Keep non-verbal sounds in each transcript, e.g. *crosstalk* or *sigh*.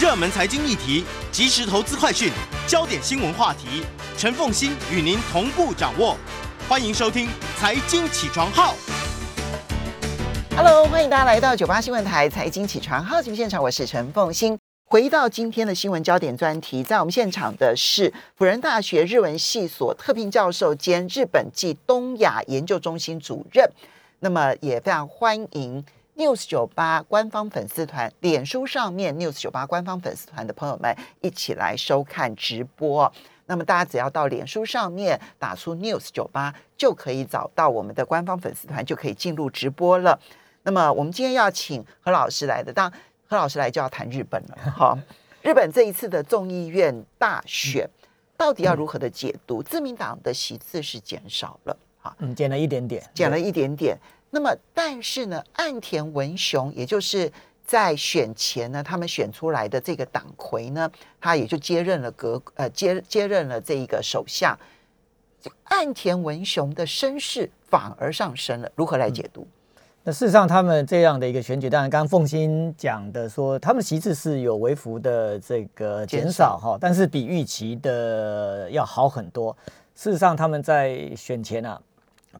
热门财经议题、即时投资快讯、焦点新闻话题，陈凤欣与您同步掌握。欢迎收听《财经起床号》。Hello，欢迎大家来到九八新闻台财经起床号节目现场，我是陈凤欣。回到今天的新闻焦点专题，在我们现场的是辅仁大学日文系所特聘教授兼日本暨东亚研究中心主任。那么也非常欢迎 News 九八官方粉丝团、脸书上面 News 九八官方粉丝团的朋友们一起来收看直播。那么大家只要到脸书上面打出 News 九八，就可以找到我们的官方粉丝团，就可以进入直播了。那么我们今天要请何老师来的，当然何老师来就要谈日本了。*laughs* 哈，日本这一次的众议院大选到底要如何的解读？自民党的席次是减少了，哈，嗯，减了一点点，减了一点点。那么但是呢，岸田文雄，也就是在选前呢，他们选出来的这个党魁呢，他也就接任了阁呃接接任了这一个首相。岸田文雄的身世反而上升了，如何来解读？那事实上，他们这样的一个选举，当然刚刚凤欣讲的说，他们席次是有微幅的这个减少哈，但是比预期的要好很多。事实上，他们在选前啊，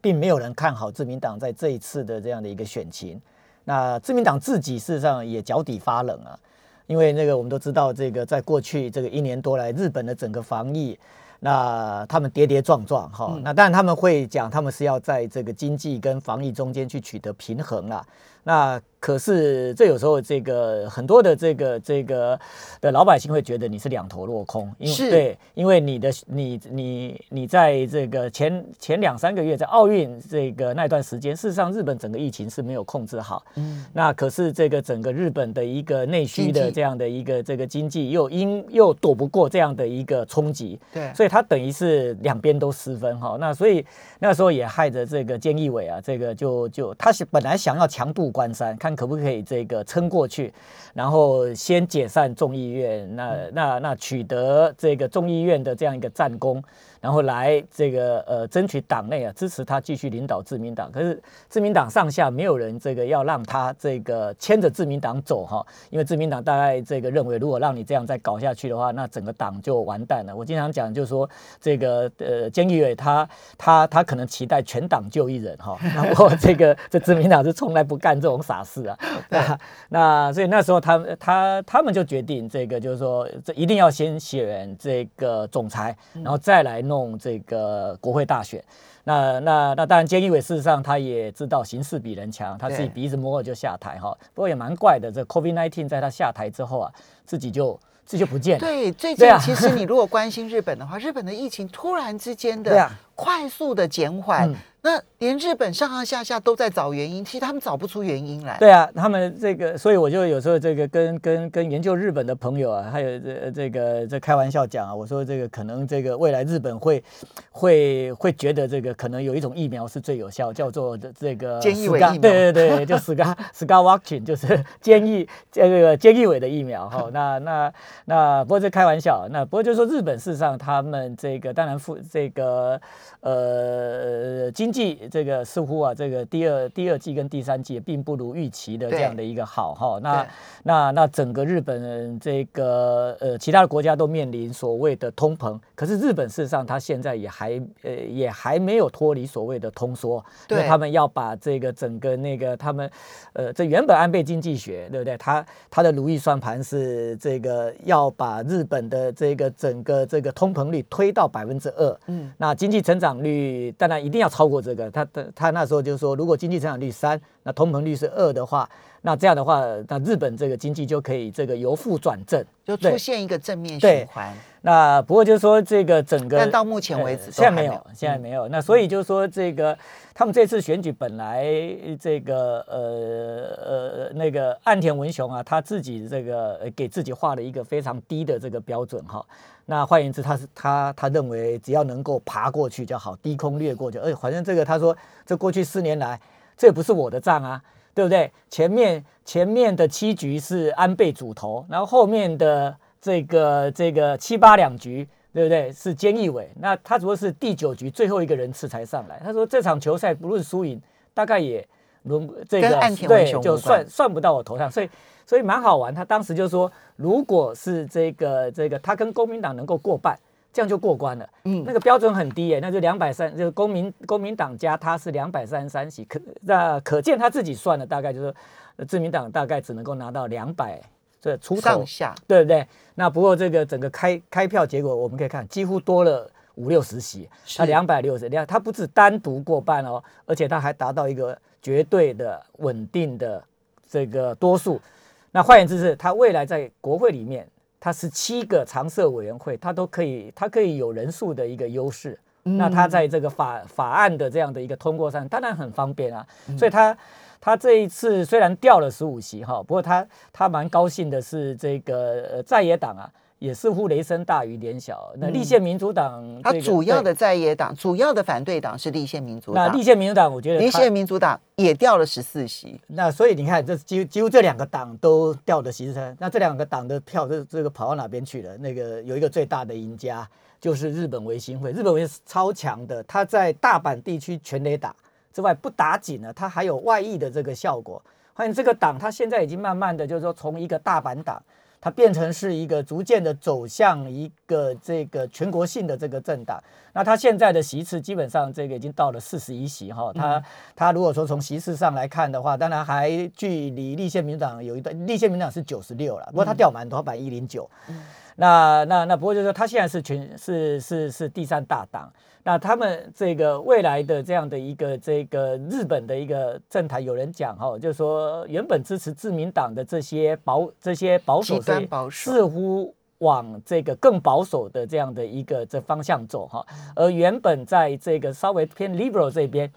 并没有人看好自民党在这一次的这样的一个选情。那自民党自己事实上也脚底发冷啊，因为那个我们都知道，这个在过去这个一年多来，日本的整个防疫。那他们跌跌撞撞哈，那当然他们会讲，他们是要在这个经济跟防疫中间去取得平衡啦。那可是这有时候这个很多的这个这个的老百姓会觉得你是两头落空，因为对，因为你的你你你在这个前前两三个月在奥运这个那段时间，事实上日本整个疫情是没有控制好，嗯，那可是这个整个日本的一个内需的这样的一个这个经济又因又躲不过这样的一个冲击，对，所以它等于是两边都失分哈，那所以那时候也害着这个菅义伟啊，这个就就他是本来想要强渡关山，看可不可以这个撑过去，然后先解散众议院，那那那取得这个众议院的这样一个战功，然后来这个呃争取党内啊支持他继续领导自民党。可是自民党上下没有人这个要让他这个牵着自民党走哈，因为自民党大概这个认为，如果让你这样再搞下去的话，那整个党就完蛋了。我经常讲，就是说这个呃菅义伟他他他可能期待全党就一人哈，*laughs* 那我这个这自民党是从来不干这种傻事啊。那那所以那时候他他他们就决定这个就是说这一定要先选这个总裁，然后再来弄这个国会大选。那那那当然，菅义伟事实上他也知道形势比人强，他自己鼻子摸了就下台哈。不过也蛮怪的，这 COVID nineteen 在他下台之后啊，自己就自己就不见了。对，最近其实你如果关心日本的话，日本的疫情突然之间的 *laughs* 快速的减缓。那连日本上上下下都在找原因，其实他们找不出原因来。对啊，他们这个，所以我就有时候这个跟跟跟研究日本的朋友啊，还有这这个这开玩笑讲啊，我说这个可能这个未来日本会会会觉得这个可能有一种疫苗是最有效，叫做的这个菅义伟疫苗。对对对，就 Scar Scar vaccine 就是菅义这个菅义伟的疫苗哈。*laughs* 那那那不过这开玩笑，那不过就是说日本事实上他们这个当然负这个呃经。济这个似乎啊，这个第二第二季跟第三季并不如预期的这样的一个好哈。那那那整个日本这个呃其他的国家都面临所谓的通膨，可是日本事实上它现在也还呃也还没有脱离所谓的通缩，因为他们要把这个整个那个他们呃这原本安倍经济学对不对？他他的如意算盘是这个要把日本的这个整个这个通膨率推到百分之二，嗯，那经济成长率当然一定要超过。这个他他他那时候就说，如果经济成长率三，那通膨率是二的话，那这样的话，那日本这个经济就可以这个由负转正，就出现一个正面循环。那不过就是说这个整个，但到目前为止现在没有，现在没有。那所以就是说这个他们这次选举本来这个呃呃那个岸田文雄啊，他自己这个给自己画了一个非常低的这个标准哈。那换言之，他是他他认为只要能够爬过去就好，低空掠过就。而反正这个他说，这过去四年来，这也不是我的账啊，对不对？前面前面的七局是安倍主投，然后后面的这个这个七八两局，对不对？是菅义伟。那他主要是第九局最后一个人次才上来。他说这场球赛不论输赢，大概也轮这跟个对就算算不到我头上，所以所以蛮好玩。他当时就说，如果是这个这个他跟国民党能够过半，这样就过关了。嗯那个标准很低耶，那就两百三，就是公民公民党加他是两百三十三席，可那可见他自己算了，大概就是呃自民党大概只能够拿到两百这出头上，下对不对？那不过这个整个开开票结果，我们可以看几乎多了五六十席，他是两百六十，两他不止单独过半哦，而且他还达到一个绝对的稳定的这个多数。那换言之是，他未来在国会里面，他十七个常设委员会，他都可以，他可以有人数的一个优势。那他在这个法法案的这样的一个通过上，当然很方便啊。所以他他这一次虽然掉了十五席哈，不过他他蛮高兴的是，这个呃在野党啊，也似乎雷声大雨点小。那立宪民主党、他这个对主要的在野党，主要的反对党是立宪民主党那立，宪民主党，我觉得立宪民主党也掉了十四席，那所以你看，这几乎几乎这两个党都掉的席次，那这两个党的票这这个跑到哪边去了？那个有一个最大的赢家就是日本维新会，日本维新是超强的，它在大阪地区全垒打之外不打紧呢，它还有外溢的这个效果。发现这个党，它现在已经慢慢的就是说从一个大阪党。它变成是一个逐渐的走向一个这个全国性的这个政党。那它现在的席次基本上这个已经到了四十一席哈。它它如果说从席次上来看的话，当然还距离立宪民主党有一段，立宪民主党是九十六了，不过它掉蛮多，它百一零九。那那那不过就是说，它现在是全是是是第三大党。那他们这个未来的这样的一个这个日本的一个政坛，有人讲哈，就是说原本支持自民党的这些保这些保守极端势力似乎往这个更保守的这样的一个这方向走哈，而原本在这个稍微偏 liberal 这边。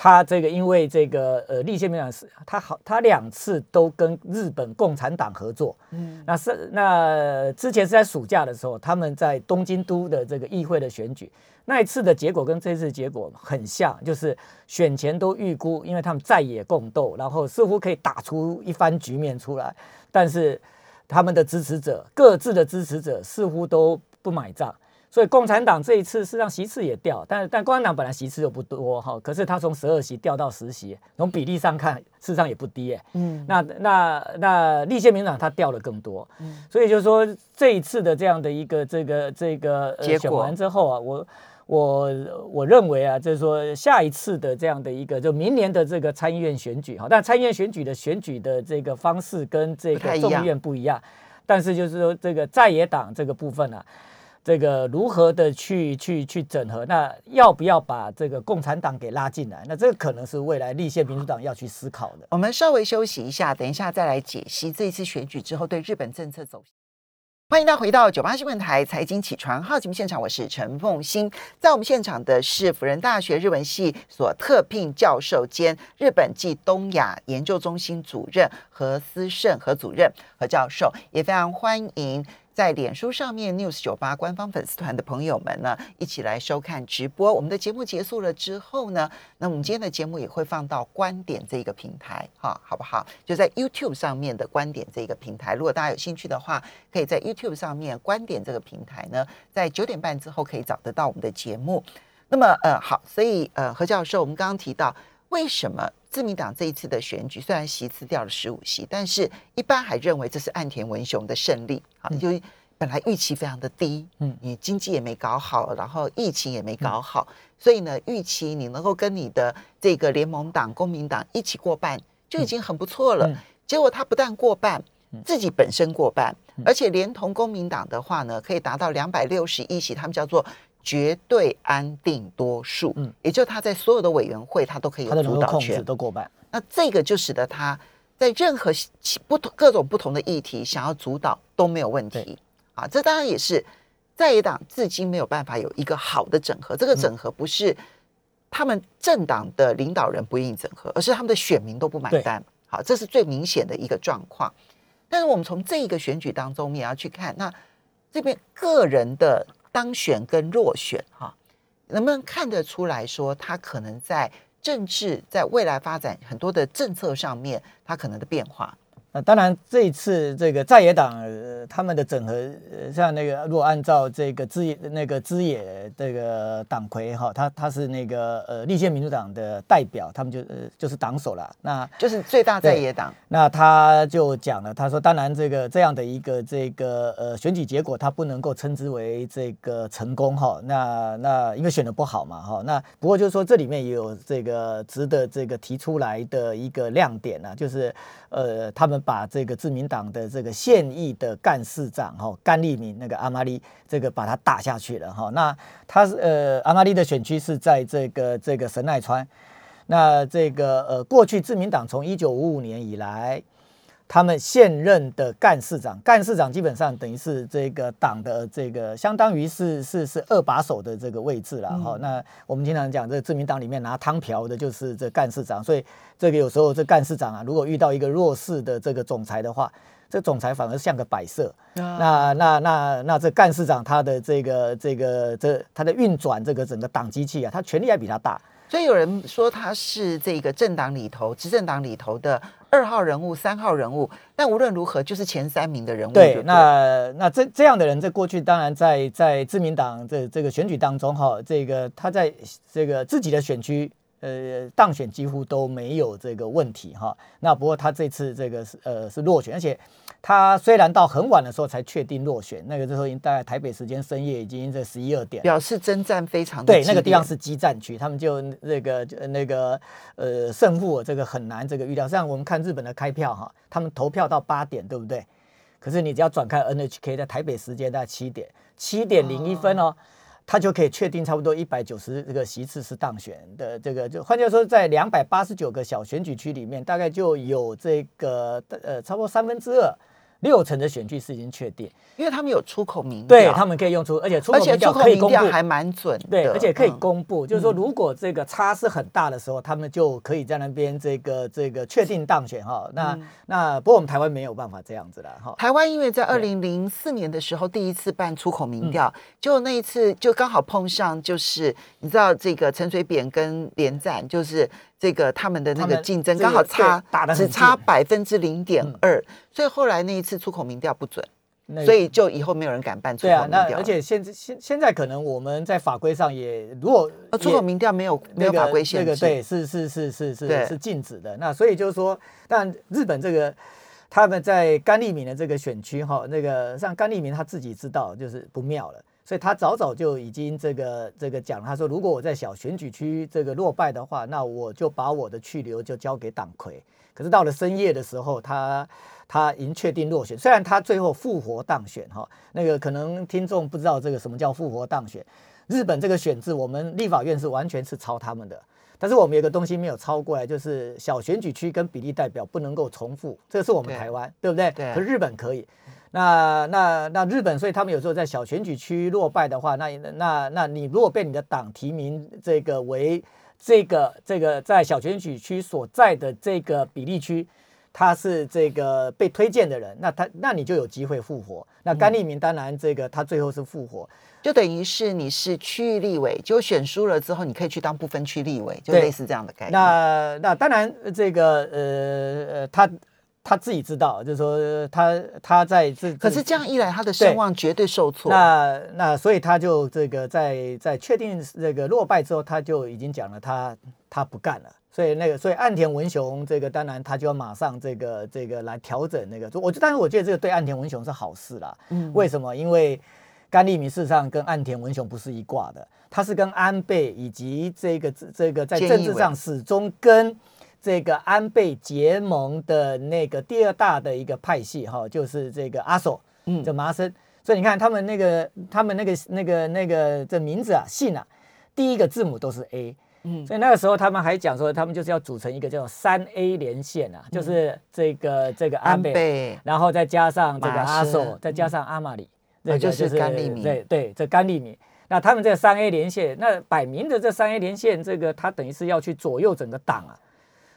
他这个因为这个呃立宪民主党是他好，他两次都跟日本共产党合作，嗯，那是那之前是在暑假的时候，他们在东京都的这个议会的选举，那一次的结果跟这次结果很像，就是选前都预估，因为他们在野共斗，然后似乎可以打出一番局面出来，但是他们的支持者各自的支持者似乎都不买账。所以共产党这一次是让席次也掉，但但共产党本来席次就不多哈，可是他从十二席掉到十席，从比例上看，事实上也不低哎。嗯，那那那立宪民主党他掉了更多，嗯，所以就是说这一次的这样的一个这个这个、呃、结果选完之后啊，我我我认为啊，就是说下一次的这样的一个就明年的这个参议院选举哈，但参议院选举的选举的这个方式跟这个众议院不一样，但是就是说这个在野党这个部分啊。这个如何的去去去整合？那要不要把这个共产党给拉进来？那这个可能是未来立宪民主党要去思考的。我们稍微休息一下，等一下再来解析这一次选举之后对日本政策走向。欢迎大家回到九八新闻台财经起床号节目现场，我是陈凤欣。在我们现场的是辅仁大学日文系所特聘教授兼日本暨东亚研究中心主任何思胜何主任何教授，也非常欢迎。在脸书上面 News 九八官方粉丝团的朋友们呢，一起来收看直播。我们的节目结束了之后呢，那我们今天的节目也会放到观点这个平台，哈，好不好？就在 YouTube 上面的观点这个平台。如果大家有兴趣的话，可以在 YouTube 上面观点这个平台呢，在九点半之后可以找得到我们的节目。那么，呃，好，所以呃，何教授，我们刚刚提到为什么自民党这一次的选举虽然席次掉了十五席，但是一般还认为这是岸田文雄的胜利啊，就本来预期非常的低，嗯，你经济也没搞好，然后疫情也没搞好，所以呢，预期你能够跟你的这个联盟党、公民党一起过半就已经很不错了。结果他不但过半，自己本身过半，而且连同公民党的话呢，可以达到两百六十一席，他们叫做绝对安定多数，嗯，也就他在所有的委员会他都可以有主导权都过半。那这个就使得他在任何不同各种不同的议题想要主导都没有问题啊。这当然也是在野党至今没有办法有一个好的整合。这个整合不是他们政党的领导人不愿意整合，而是他们的选民都不买单。好，这是最明显的一个状况。但是我们从这一个选举当中，我们也要去看那这边个人的当选跟落选哈，能不能看得出来说他可能在。政治在未来发展很多的政策上面，他可能的变化。那当然，这一次这个在野党、呃他们的整合，呃像那个如果按照这个资野那个资野这个党魁哈，他他是那个呃立宪民主党的代表，他们就呃就是党首了。那就是最大在野党。那他就讲了，他说当然这个这样的一个这个呃选举结果，他不能够称之为这个成功哈。那那因为选的不好嘛哈。那不过就是说这里面也有这个值得这个提出来的一个亮点呢，就是呃他们把这个自民党的这个现役的干事长哈甘利明那个阿玛利这个把他打下去了哈。那他是呃阿玛利的选区是在这个这个神奈川。那这个呃，过去自民党从一九五五年以来，他们现任的干事长，干事长基本上等于是这个党的这个，相当于是是是二把手的这个位置了哈。那我们经常讲，这自民党里面拿汤瓢的就是这干事长，所以这个有时候这干事长啊，如果遇到一个弱势的这个总裁的话，这总裁反而像个摆设。那那那那这干事长他的这个这个这他的运转这个整个党机器啊，他权力还比他大。所以有人说他是这个政党里头、执政党里头的二号人物、三号人物，但无论如何就是前三名的人物。对，那那这这样的人在过去当然在在自民党这这个选举当中哈，这个他在这个自己的选区呃当选几乎都没有这个问题哈。那不过他这次这个是呃是落选，而且。他虽然到很晚的时候才确定落选，那个时候已经大概台北时间深夜已经在十一二点，表示征战非常对，那个地方是激战区，他们就那个那个呃胜负这个很难这个预料。像我们看日本的开票哈，他们投票到八点，对不对？可是你只要转开 NHK，在台北时间在七点七点零一分哦，他就可以确定差不多一百九十这个席次是当选的。这个就换句话说，在两百八十九个小选举区里面，大概就有这个呃差不多三分之二。六成的选区是已经确定，因为他们有出口民调，对他们可以用出，而且出口民调可以公布，还蛮准。对，而且可以公布，就是说如果这个差是很大的时候，他们就可以在那边这个这个确定当选哈。那那不过我们台湾没有办法这样子了哈。台湾因为在二零零四年的时候第一次办出口民调，就那一次就刚好碰上，就是你知道这个陈水扁跟连战，就是这个他们的那个竞争刚好差只差百分之零点二。所以后来那一次出口民调不准，所以就以后没有人敢办出口民调。而且现现现在可能我们在法规上也，如果出口民调没有没有法规限制，对，是是是是是是禁止的。那所以就是说，但日本这个他们在甘利明的这个选区哈，那个像甘利明他自己知道就是不妙了，所以他早早就已经这个这个讲，他说如果我在小选举区这个落败的话，那我就把我的去留就交给党魁。可是到了深夜的时候，他。他已经确定落选，虽然他最后复活当选哈，那个可能听众不知道这个什么叫复活当选。日本这个选制，我们立法院是完全是抄他们的，但是我们有个东西没有抄过来，就是小选举区跟比例代表不能够重复，这是我们台湾，对不对？对。可日本可以，那那那日本，所以他们有时候在小选举区落败的话，那那那你如果被你的党提名这个为这个这个在小选举区所在的这个比例区。他是这个被推荐的人，那他那你就有机会复活。那甘利明当然这个他最后是复活，就等于是你是区域立委，就选输了之后，你可以去当不分区立委，就类似这样的概念。那那当然这个呃呃他他自己知道，就是说他他在这可是这样一来，他的声望绝对受挫。那那所以他就这个在在确定这个落败之后，他就已经讲了，他他不干了。所以那个，所以岸田文雄这个当然他就要马上这个这个来调整那个。我但是我觉得这个对岸田文雄是好事啦。嗯。为什么？因为甘利明事实上跟岸田文雄不是一挂的，他是跟安倍以及这个这个在政治上始终跟这个安倍结盟的那个第二大的一个派系哈，就是这个阿索，嗯，叫麻生。所以你看他们那个他们那个那个那个这名字啊姓啊，第一个字母都是 A。嗯，所以那个时候他们还讲说，他们就是要组成一个叫三 A 连线啊，就是这个这个安倍，然后再加上这个阿索，再加上阿玛里，那就是甘利明，对对，这甘利明。那他们这三 A 连线，那摆明的这三 A 连线，这个他等于是要去左右整个党啊。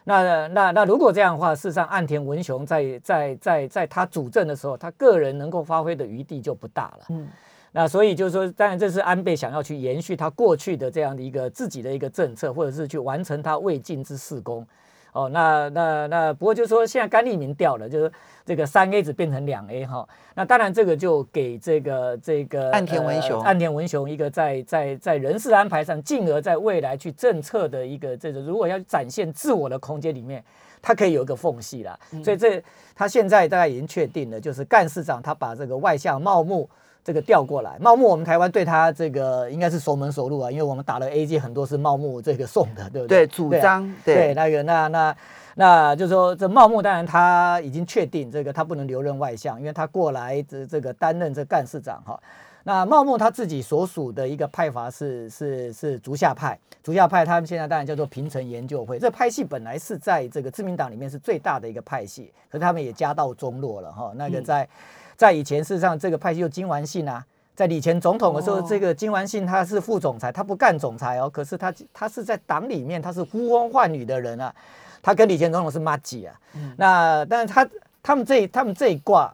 那那那如果这样的话，事实上岸田文雄在在在在他主政的时候，他个人能够发挥的余地就不大了。嗯。那所以就是说，当然这是安倍想要去延续他过去的这样的一个自己的一个政策，或者是去完成他未尽之事功，哦，那那那不过就是说现在甘利明掉了，就是这个三 A 只变成两 A 哈。那当然这个就给这个这个岸田文雄岸田文雄一个在在在人事安排上，进而在未来去政策的一个这个如果要展现自我的空间里面，他可以有一个缝隙啦。所以这他现在大概已经确定了，就是干事长他把这个外向茂木。这个调过来，茂木我们台湾对他这个应该是熟门熟路啊，因为我们打了 A G 很多是茂木这个送的，对不对？对，主张对那个那那那就是说这茂木当然他已经确定这个他不能留任外相，因为他过来这这个担任这干事长哈。那茂木他自己所属的一个派阀是是是竹下派，竹下派他们现在当然叫做平成研究会，这派系本来是在这个自民党里面是最大的一个派系，可是他们也家道中落了哈，那个在。在以前，事实上这个派系就金丸信啊，在以前总统的时候，这个金丸信他是副总裁，他不干总裁哦，可是他他是在党里面他是呼风唤雨的人啊，他跟李前总统是妈几啊，那但是他他们这他们这一挂，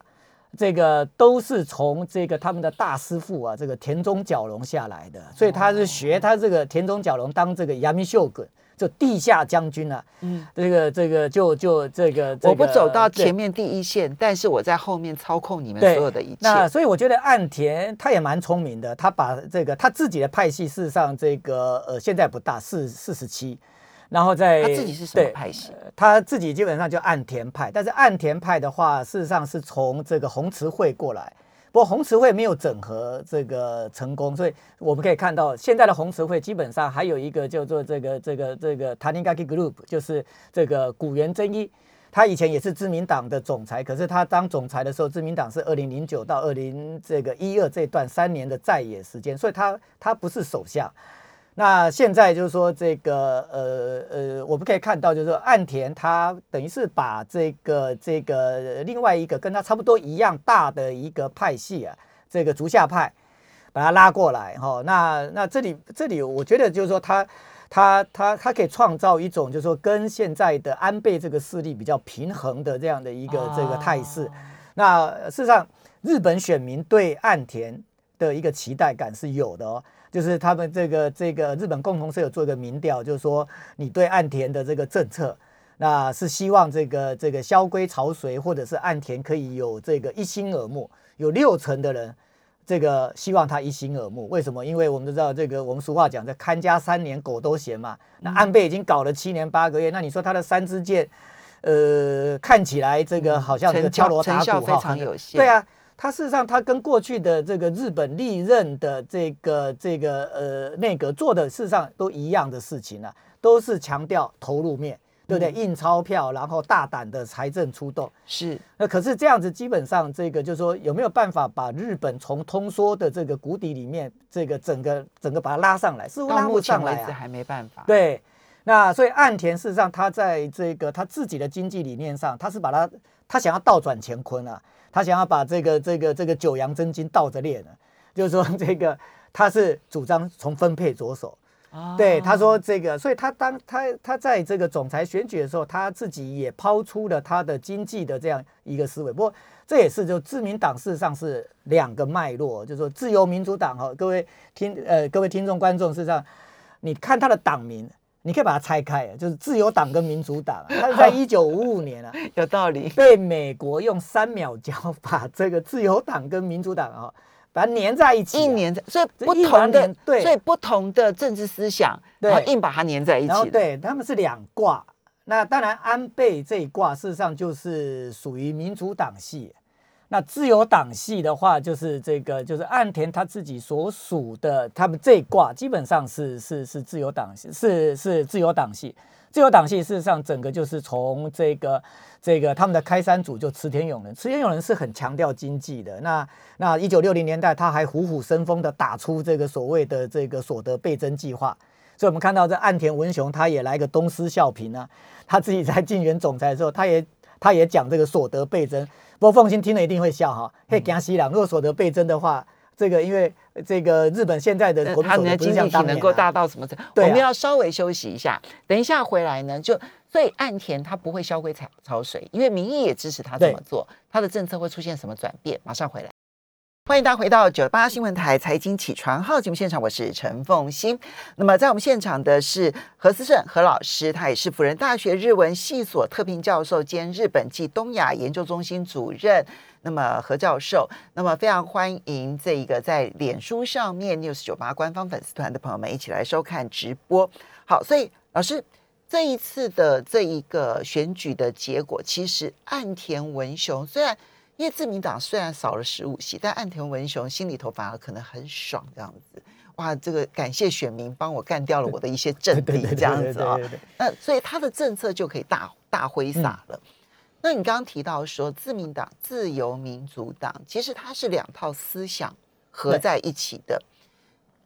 这个都是从这个他们的大师傅啊，这个田中角荣下来的，所以他是学他这个田中角荣当这个杨明秀滚。就地下将军啊，嗯，这个这个就就这个，我不走到前面第一线，但是我在后面操控你们所有的一切。那所以我觉得岸田他也蛮聪明的，他把这个他自己的派系，事实上这个呃现在不大，四四十七，然后在他自己是什么派系？他自己基本上就岸田派，但是岸田派的话，事实上是从这个红池会过来。不过红池会没有整合这个成功，所以我们可以看到现在的红池会基本上还有一个叫做这个这个这个 Tanigaki Group，就是这个古元真一，他以前也是自民党的总裁，可是他当总裁的时候，自民党是二零零九到二零这个一二这段三年的在野时间，所以他他不是首相。那现在就是说，这个呃呃，我们可以看到，就是说岸田他等于是把这个这个另外一个跟他差不多一样大的一个派系啊，这个竹下派，把他拉过来哈。那那这里这里，我觉得就是说他他他他可以创造一种就是说跟现在的安倍这个势力比较平衡的这样的一个这个态势。那事实上，日本选民对岸田的一个期待感是有的哦。就是他们这个这个日本共同社有做一个民调，就是说你对岸田的这个政策，那是希望这个这个萧规曹随，或者是岸田可以有这个一心耳目。有六成的人这个希望他一心耳目。为什么？因为我们都知道这个我们俗话讲，这看家三年狗都嫌嘛。那安倍已经搞了七年八个月，那你说他的三支箭，呃，看起来这个好像这个敲锣打鼓哈，对啊。他事实上，他跟过去的这个日本历任的这个这个呃内阁做的事实上都一样的事情啊，都是强调投入面，对不对？印钞票，然后大胆的财政出动。是。那可是这样子，基本上这个就是说，有没有办法把日本从通缩的这个谷底里面，这个整个整个把它拉上来？似乎拉不上来啊。还没办法。对。那所以岸田事实上，他在这个他自己的经济理念上，他是把它他想要倒转乾坤啊。他想要把这个这个这个九阳真经倒着练呢，就是说 *laughs* 这个他是主张从分配着手，对他说这个，所以他当他他在这个总裁选举的时候，他自己也抛出了他的经济的这样一个思维。不过这也是就自民党事实上是两个脉络，就是说自由民主党哈，各位听呃各位听众观众事实上，你看他的党名。你可以把它拆开，就是自由党跟民主党，它是 *laughs* 在一九五五年啊，有道理，被美国用三秒胶 *laughs* 把这个自由党跟民主党啊，把它粘在一起，一粘在，所以不同的对，所以不同的政治思想，然后硬把它粘在一起，对，他们是两挂。那当然，安倍这一挂事实上就是属于民主党系。那自由党系的话，就是这个，就是岸田他自己所属的，他们这一卦基本上是是是自由党系，是是自由党系。自由党系事实上整个就是从这个这个他们的开山祖就池田勇人，池田勇人是很强调经济的。那那一九六零年代他还虎虎生风的打出这个所谓的这个所得倍增计划，所以我们看到这岸田文雄他也来个东施效颦啊，他自己在竞选总裁的时候，他也他也讲这个所得倍增。不过凤心听了一定会笑哈，嘿，江西郎，如果所得倍增的话，这个因为这个日本现在的国民的经济体能够大到什么程度？我们要稍微休息一下，等一下回来呢，就所以岸田他不会销毁草草水，因为民意也支持他这么做，他的政策会出现什么转变？马上回来。欢迎大家回到九八新闻台财经起床号节目现场，我是陈凤欣。那么在我们现场的是何思胜何老师，他也是辅仁大学日文系所特聘教授兼日本暨东亚研究中心主任。那么何教授，那么非常欢迎这一个在脸书上面 news 九八官方粉丝团的朋友们一起来收看直播。好，所以老师这一次的这一个选举的结果，其实岸田文雄虽然。因为自民党虽然少了十五席，但岸田文雄心里头反而可能很爽，这样子，哇，这个感谢选民帮我干掉了我的一些政 *laughs* 敌，这样子啊，那所以他的政策就可以大大挥洒了。那你刚刚提到说，自民党、自由民主党，其实它是两套思想合在一起的，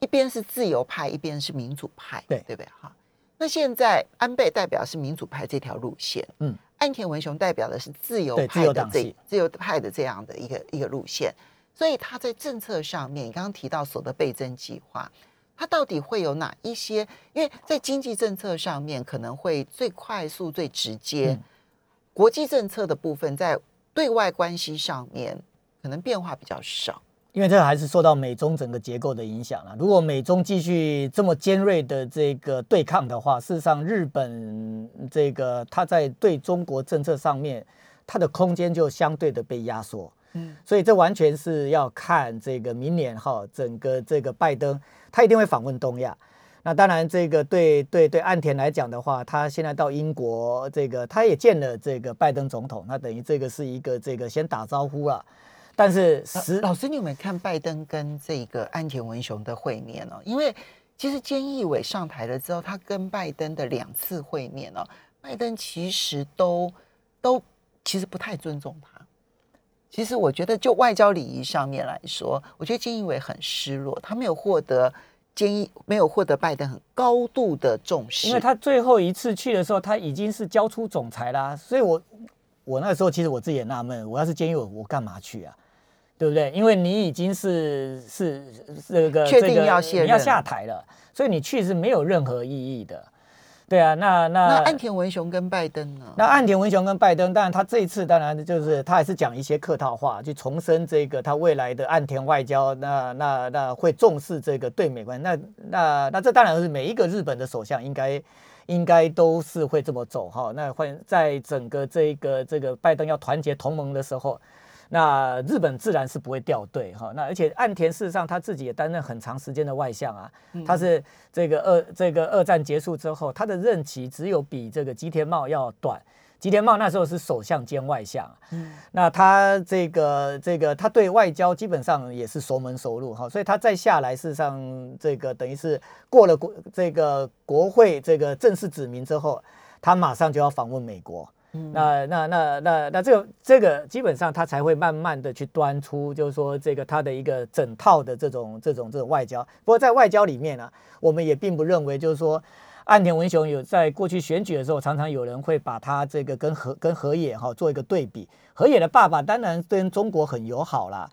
一边是自由派，一边是民主派，对。对不对？哈，那现在安倍代表是民主派这条路线，嗯。岸田文雄代表的是自由派的这自由派的这样的一个一个路线，所以他在政策上面，你刚刚提到所得倍增计划，他到底会有哪一些？因为在经济政策上面可能会最快速、最直接，国际政策的部分在对外关系上面可能变化比较少。因为这还是受到美中整个结构的影响了。如果美中继续这么尖锐的这个对抗的话，事实上日本这个它在对中国政策上面，它的空间就相对的被压缩。嗯，所以这完全是要看这个明年哈，整个这个拜登他一定会访问东亚。那当然，这个对对对岸田来讲的话，他现在到英国，这个他也见了这个拜登总统，那等于这个是一个这个先打招呼了。但是，老师，你有没有看拜登跟这个安田文雄的会面哦？因为其实菅义伟上台了之后，他跟拜登的两次会面哦，拜登其实都都其实不太尊重他。其实我觉得，就外交礼仪上面来说，我觉得菅义伟很失落，他没有获得菅义没有获得拜登很高度的重视。因为他最后一次去的时候，他已经是交出总裁啦，所以我我那时候其实我自己也纳闷，我要是菅义伟，我干嘛去啊？对不对？因为你已经是是这个确定要卸你要下台了，所以你去是没有任何意义的。对啊，那那那岸田文雄跟拜登呢？那岸田文雄跟拜登，当然他这一次当然就是他还是讲一些客套话，去重申这个他未来的岸田外交，那那那会重视这个对美关系。那那那这当然是每一个日本的首相应该应该都是会这么走哈。那会在整个这个这个拜登要团结同盟的时候。那日本自然是不会掉队哈，那而且岸田事实上他自己也担任很长时间的外相啊，他是这个二这个二战结束之后，他的任期只有比这个吉田茂要短，吉田茂那时候是首相兼外相，嗯，那他这个这个他对外交基本上也是熟门熟路哈，所以他再下来事实上这个等于是过了国这个国会这个正式指名之后，他马上就要访问美国。那那那那那这个这个基本上他才会慢慢的去端出，就是说这个他的一个整套的这种这种这种外交。不过在外交里面呢，我们也并不认为就是说岸田文雄有在过去选举的时候，常常有人会把他这个跟河跟河野哈做一个对比。河野的爸爸当然跟中国很友好啦。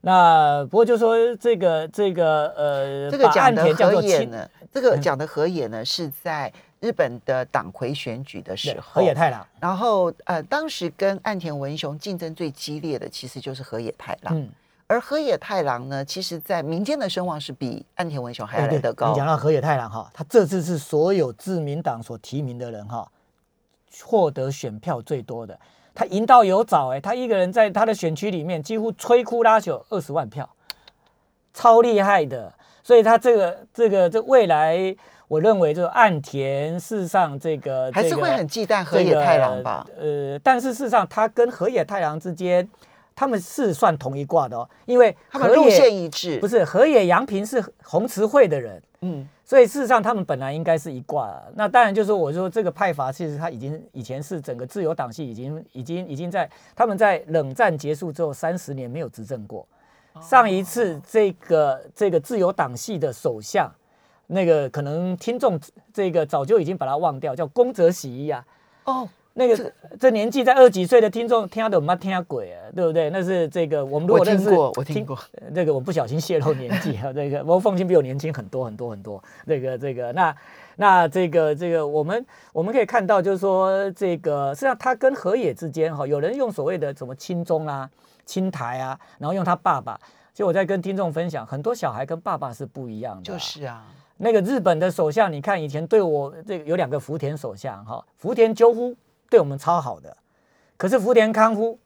那不过就说这个这个呃，这个讲的河野呢，这个讲的河野呢是在。日本的党魁选举的时候，河野太郎。然后，呃，当时跟岸田文雄竞争最激烈的，其实就是河野太郎。嗯，而河野太郎呢，其实在民间的声望是比岸田文雄还要来得高。你讲到河野太郎哈，他这次是所有自民党所提名的人哈，获得选票最多的。他赢到有早哎，他一个人在他的选区里面几乎摧枯拉朽二十万票，超厉害的。所以他这个这个这未来。我认为，就是岸田事实上这个还是会很忌惮河野太郎吧？呃，但是事实上，他跟河野太郎之间，他们是算同一卦的哦，因为他们路线一致。不是河野洋平是红池会的人，嗯，所以事实上他们本来应该是一卦。那当然就是我说这个派阀，其实他已经以前是整个自由党系已经已经已经在他们在冷战结束之后三十年没有执政过，上一次这个这个自由党系的首相。那个可能听众这个早就已经把它忘掉，叫宫泽喜一啊。哦，那个这年纪在二几岁的听众听到没听鬼啊，对不对？那是这个我们如果认识，我听过，这个我不小心泄露年纪啊。*laughs* 这个我凤青比我年轻很多很多很多。这个这个那那这个这个我们我们可以看到，就是说这个实际上他跟河野之间哈，有人用所谓的什么亲中啊、亲台啊，然后用他爸爸。就我在跟听众分享，很多小孩跟爸爸是不一样的。就是啊，那个日本的首相，你看以前对我这个有两个福田首相哈，福田赳夫对我们超好的，可是福田康夫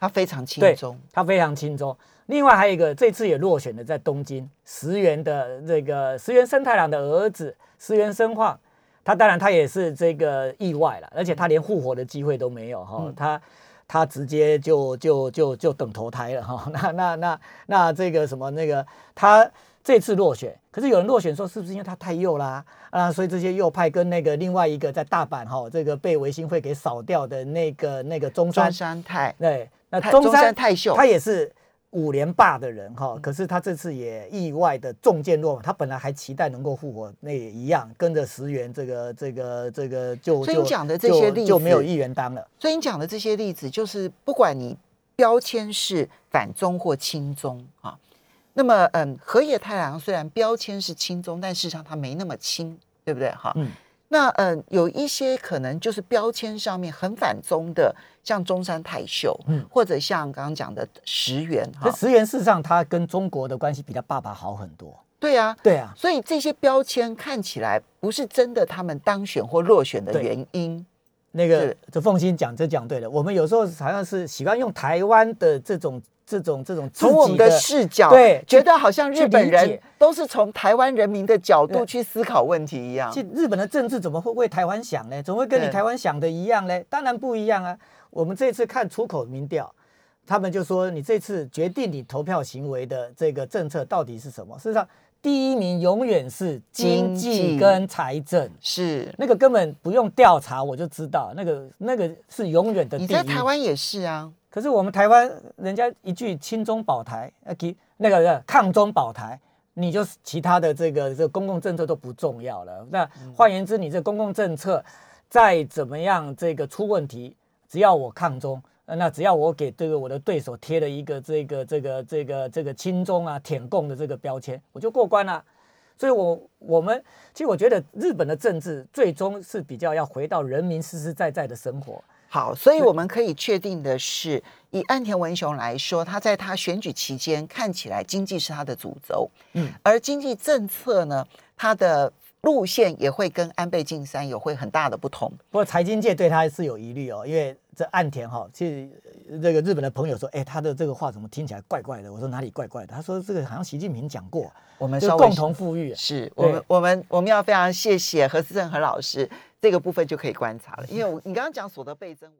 他非常轻对松，他非常轻松。另外还有一个，这次也落选的在东京石原的这个石原生太郎的儿子石原生晃，他当然他也是这个意外了，而且他连复活的机会都没有哈，嗯他他直接就就就就等投胎了哈。那那那那这个什么那个他这次落选，可是有人落选说是不是因为他太右啦啊？所以这些右派跟那个另外一个在大阪哈这个被维新会给扫掉的那个那个中山中山泰对，那泰中中山山泰秀，他也是五连霸的人哈，可是他这次也意外的中箭落马。他本来还期待能够复活，那也一样跟着石原这个这个这个就就所以你讲的这些例子就没有议员当了。所以你讲的这些例子，就是不管你标签是反中或亲中啊，那么嗯，河野太郎虽然标签是亲中，但事实上他没那么亲，对不对？哈，嗯那嗯，有一些可能就是标签上面很反中的，像中山泰秀，嗯或者像刚刚讲的石原哈，可石原事实上他跟中国的关系比他爸爸好很多。对啊，对啊，所以这些标签看起来不是真的他们当选或落选的原因，那个是这凤欣讲这讲对了。我们有时候好像是喜欢用台湾的这种这种这种自从我们的视角，对觉得好像日本人都是从台湾人民的角度去思考问题一样其。实日本的政治怎么会为台湾想呢？怎么会跟你台湾想的一样呢？当然不一样啊！我们这次看出口民调，他们就说你这次决定你投票行为的这个政策到底是什么？事实上，第一名永远是经济跟财政，是，那个根本不用调查我就知道，那个那个是永远的第一。你在台湾也是啊，可是我们台湾人家一句亲中保台，呃，给那个呃抗中保台，你就是其他的这个这个公共政策都不重要了。那换言之，你这公共政策再怎么样这个出问题，只要我抗中，呃那只要我给这个我的对手贴了一个这个这个这个这个亲中啊舔共的这个标签，我就过关了。所以我，我们其实我觉得日本的政治最终是比较要回到人民实实在在的生活。好，所以我们可以确定的是，以岸田文雄来说，他在他选举期间看起来经济是他的主轴，嗯，而经济政策呢，他的路线也会跟安倍晋三有会很大的不同。不过财经界对他是有疑虑哦，因为这岸田哈，其实呃这个日本的朋友说，哎，他的这个话怎么听起来怪怪的？我说哪里怪怪的？他说这个好像习近平讲过，我们是共同富裕。是我们我们我们要非常谢谢何思正何老师，这个部分就可以观察了，因为我你刚刚讲所得倍增。